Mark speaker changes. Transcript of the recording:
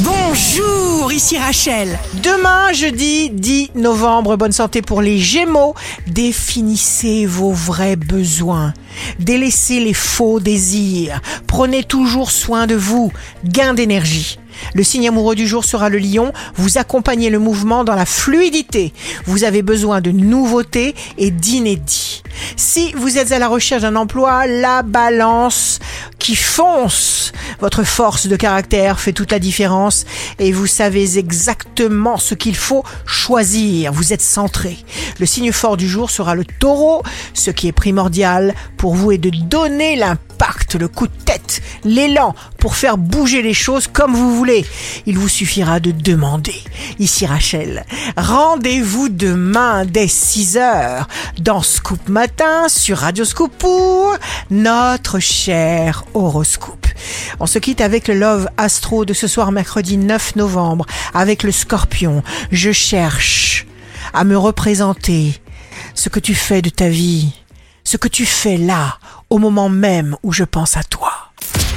Speaker 1: Bonjour, ici Rachel.
Speaker 2: Demain, jeudi 10 novembre, bonne santé pour les Gémeaux. Définissez vos vrais besoins. Délaissez les faux désirs. Prenez toujours soin de vous. Gain d'énergie. Le signe amoureux du jour sera le lion. Vous accompagnez le mouvement dans la fluidité. Vous avez besoin de nouveautés et d'inédits. Si vous êtes à la recherche d'un emploi, la balance qui fonce. Votre force de caractère fait toute la différence et vous savez exactement ce qu'il faut choisir. Vous êtes centré. Le signe fort du jour sera le taureau. Ce qui est primordial pour vous est de donner l'impact, le coup de tête, l'élan pour faire bouger les choses comme vous voulez. Il vous suffira de demander. Ici Rachel. Rendez-vous demain dès 6 heures dans Scoop Matin sur Radio Scoop pour notre cher horoscope. On se quitte avec le Love Astro de ce soir mercredi 9 novembre avec le Scorpion. Je cherche à me représenter ce que tu fais de ta vie, ce que tu fais là, au moment même où je pense à toi.